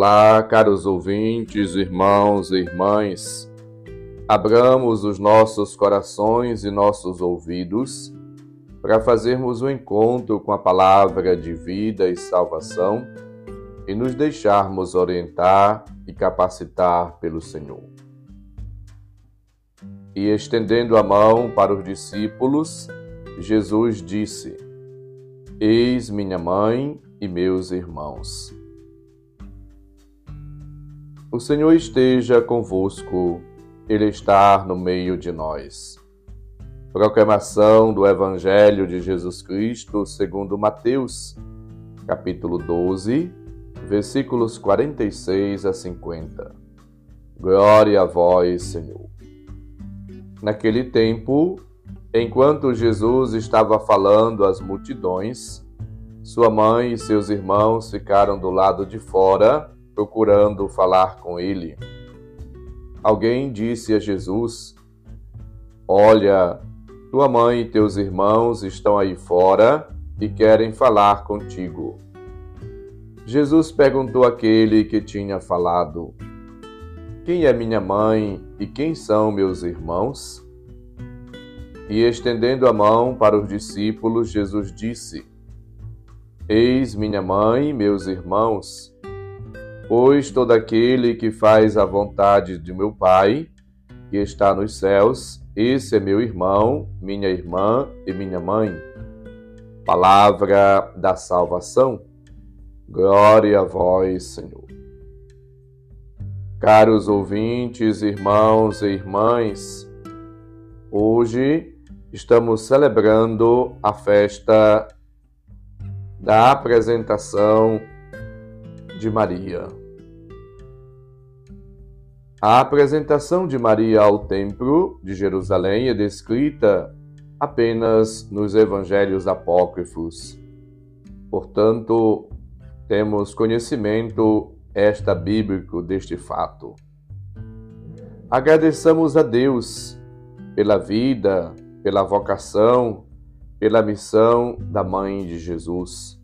Olá, caros ouvintes, irmãos e irmãs. Abramos os nossos corações e nossos ouvidos para fazermos o um encontro com a palavra de vida e salvação e nos deixarmos orientar e capacitar pelo Senhor. E estendendo a mão para os discípulos, Jesus disse: Eis minha mãe e meus irmãos. O Senhor esteja convosco, Ele está no meio de nós. Proclamação do Evangelho de Jesus Cristo segundo Mateus, capítulo 12, versículos 46 a 50. Glória a vós, Senhor. Naquele tempo, enquanto Jesus estava falando às multidões, sua mãe e seus irmãos ficaram do lado de fora procurando falar com ele. Alguém disse a Jesus: Olha, tua mãe e teus irmãos estão aí fora e querem falar contigo. Jesus perguntou àquele que tinha falado: Quem é minha mãe e quem são meus irmãos? E estendendo a mão para os discípulos, Jesus disse: Eis minha mãe e meus irmãos. Pois todo aquele que faz a vontade de meu Pai, que está nos céus, esse é meu irmão, minha irmã e minha mãe. Palavra da salvação. Glória a vós, Senhor. Caros ouvintes, irmãos e irmãs, hoje estamos celebrando a festa da apresentação de Maria. A apresentação de Maria ao Templo de Jerusalém é descrita apenas nos evangelhos apócrifos. Portanto, temos conhecimento extra bíblico deste fato. Agradeçamos a Deus pela vida, pela vocação, pela missão da Mãe de Jesus.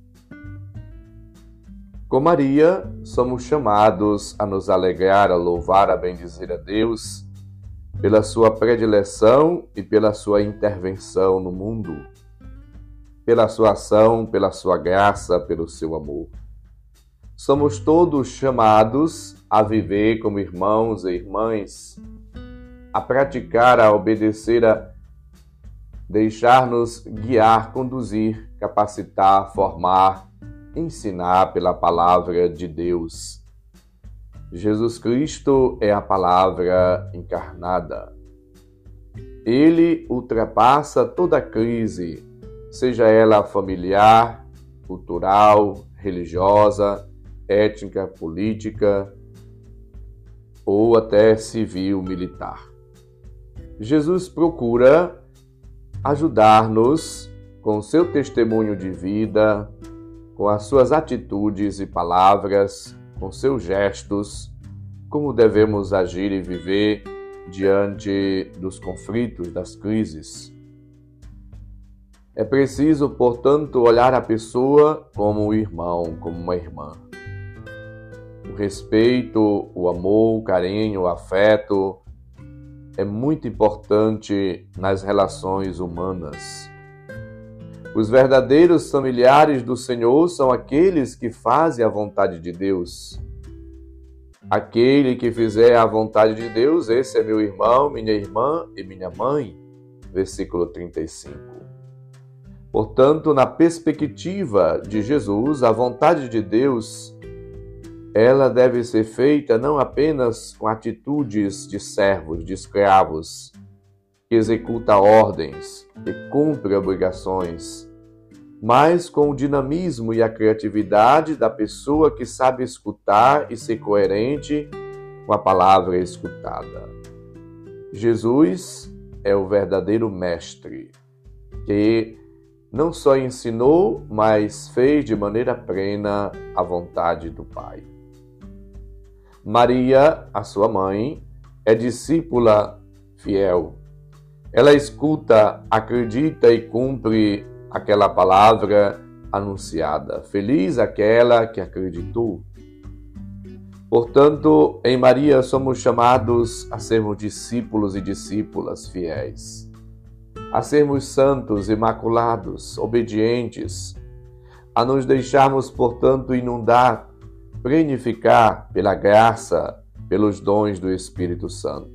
Com Maria, somos chamados a nos alegrar, a louvar, a bendizer a Deus pela sua predileção e pela sua intervenção no mundo, pela sua ação, pela sua graça, pelo seu amor. Somos todos chamados a viver como irmãos e irmãs, a praticar, a obedecer, a deixar-nos guiar, conduzir, capacitar, formar, ensinar pela palavra de Deus. Jesus Cristo é a palavra encarnada. Ele ultrapassa toda crise, seja ela familiar, cultural, religiosa, étnica, política ou até civil, militar. Jesus procura ajudar-nos com seu testemunho de vida, com as suas atitudes e palavras, com seus gestos, como devemos agir e viver diante dos conflitos, das crises. É preciso, portanto, olhar a pessoa como um irmão, como uma irmã. O respeito, o amor, o carinho, o afeto é muito importante nas relações humanas. Os verdadeiros familiares do Senhor são aqueles que fazem a vontade de Deus. Aquele que fizer a vontade de Deus, esse é meu irmão, minha irmã e minha mãe. Versículo 35. Portanto, na perspectiva de Jesus, a vontade de Deus ela deve ser feita não apenas com atitudes de servos, de escravos, que executa ordens, que cumpre obrigações, mas com o dinamismo e a criatividade da pessoa que sabe escutar e ser coerente com a palavra escutada. Jesus é o verdadeiro mestre, que não só ensinou, mas fez de maneira plena a vontade do Pai. Maria, a sua mãe, é discípula fiel ela escuta, acredita e cumpre aquela palavra anunciada. Feliz aquela que acreditou. Portanto, em Maria somos chamados a sermos discípulos e discípulas fiéis, a sermos santos, imaculados, obedientes, a nos deixarmos, portanto, inundar, plenificar pela graça, pelos dons do Espírito Santo.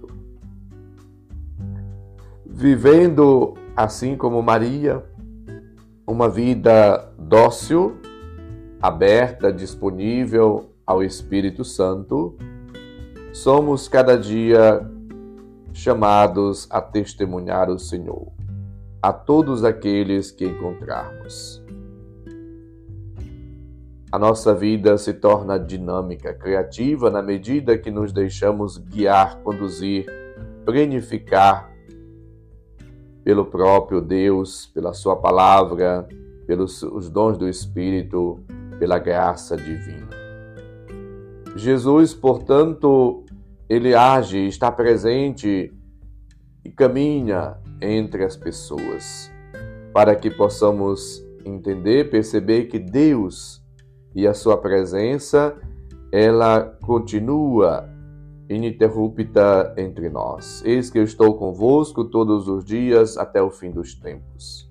Vivendo assim como Maria, uma vida dócil, aberta, disponível ao Espírito Santo, somos cada dia chamados a testemunhar o Senhor a todos aqueles que encontrarmos. A nossa vida se torna dinâmica, criativa na medida que nos deixamos guiar, conduzir, planificar pelo próprio Deus, pela Sua palavra, pelos os dons do Espírito, pela graça divina. Jesus, portanto, ele age, está presente e caminha entre as pessoas, para que possamos entender, perceber que Deus e a sua presença, ela continua ininterrupta entre nós. Eis que eu estou convosco todos os dias até o fim dos tempos.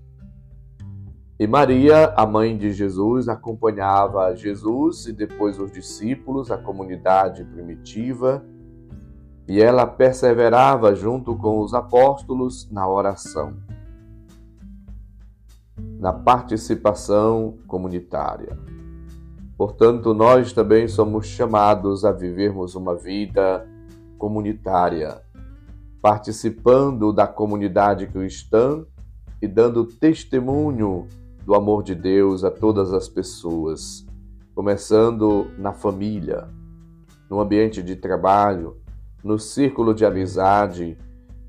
E Maria, a mãe de Jesus, acompanhava Jesus e depois os discípulos, a comunidade primitiva, e ela perseverava junto com os apóstolos na oração, na participação comunitária. Portanto, nós também somos chamados a vivermos uma vida comunitária, participando da comunidade cristã e dando testemunho do amor de Deus a todas as pessoas, começando na família, no ambiente de trabalho, no círculo de amizade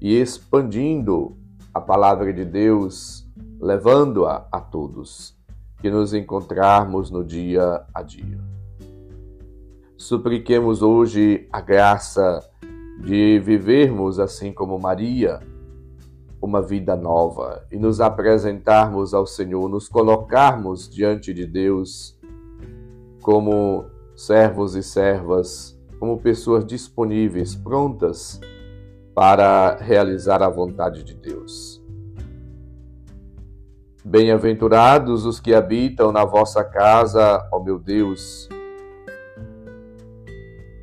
e expandindo a palavra de Deus, levando-a a todos que nos encontrarmos no dia a dia. Supliquemos hoje a graça de vivermos assim como Maria, uma vida nova e nos apresentarmos ao Senhor, nos colocarmos diante de Deus como servos e servas, como pessoas disponíveis, prontas para realizar a vontade de Deus. Bem-aventurados os que habitam na vossa casa, ó meu Deus,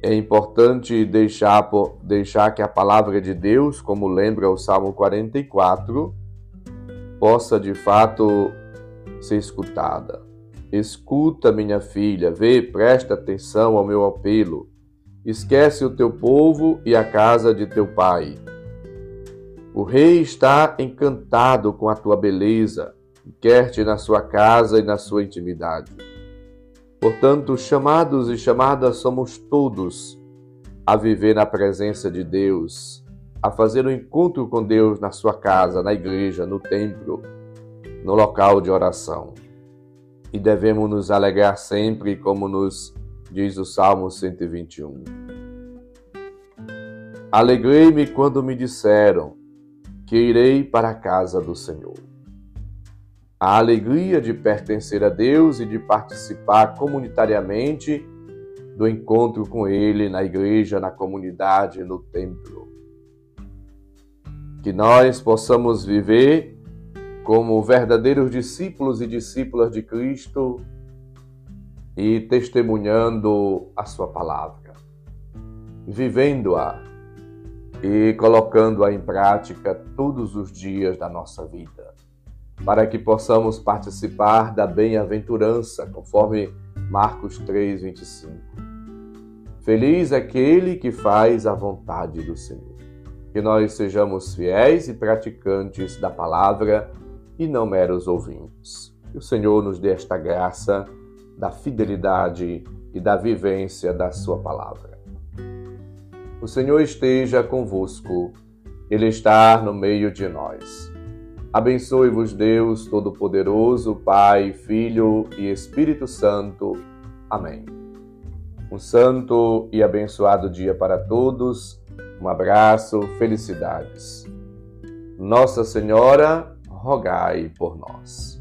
é importante deixar, deixar que a palavra de Deus, como lembra o Salmo 44, possa de fato ser escutada. Escuta, minha filha, vê, presta atenção ao meu apelo. Esquece o teu povo e a casa de teu pai. O rei está encantado com a tua beleza, quer-te na sua casa e na sua intimidade. Portanto, chamados e chamadas somos todos a viver na presença de Deus, a fazer o um encontro com Deus na sua casa, na igreja, no templo, no local de oração. E devemos nos alegrar sempre, como nos diz o Salmo 121. Alegrei-me quando me disseram que irei para a casa do Senhor a alegria de pertencer a Deus e de participar comunitariamente do encontro com Ele na igreja, na comunidade, no templo. Que nós possamos viver como verdadeiros discípulos e discípulas de Cristo e testemunhando a Sua palavra, vivendo-a e colocando-a em prática todos os dias da nossa vida para que possamos participar da bem-aventurança, conforme Marcos 3, 25. Feliz aquele que faz a vontade do Senhor. Que nós sejamos fiéis e praticantes da palavra e não meros ouvintes. Que o Senhor nos dê esta graça da fidelidade e da vivência da Sua palavra. O Senhor esteja convosco, Ele está no meio de nós. Abençoe-vos Deus Todo-Poderoso, Pai, Filho e Espírito Santo. Amém. Um santo e abençoado dia para todos. Um abraço, felicidades. Nossa Senhora, rogai por nós.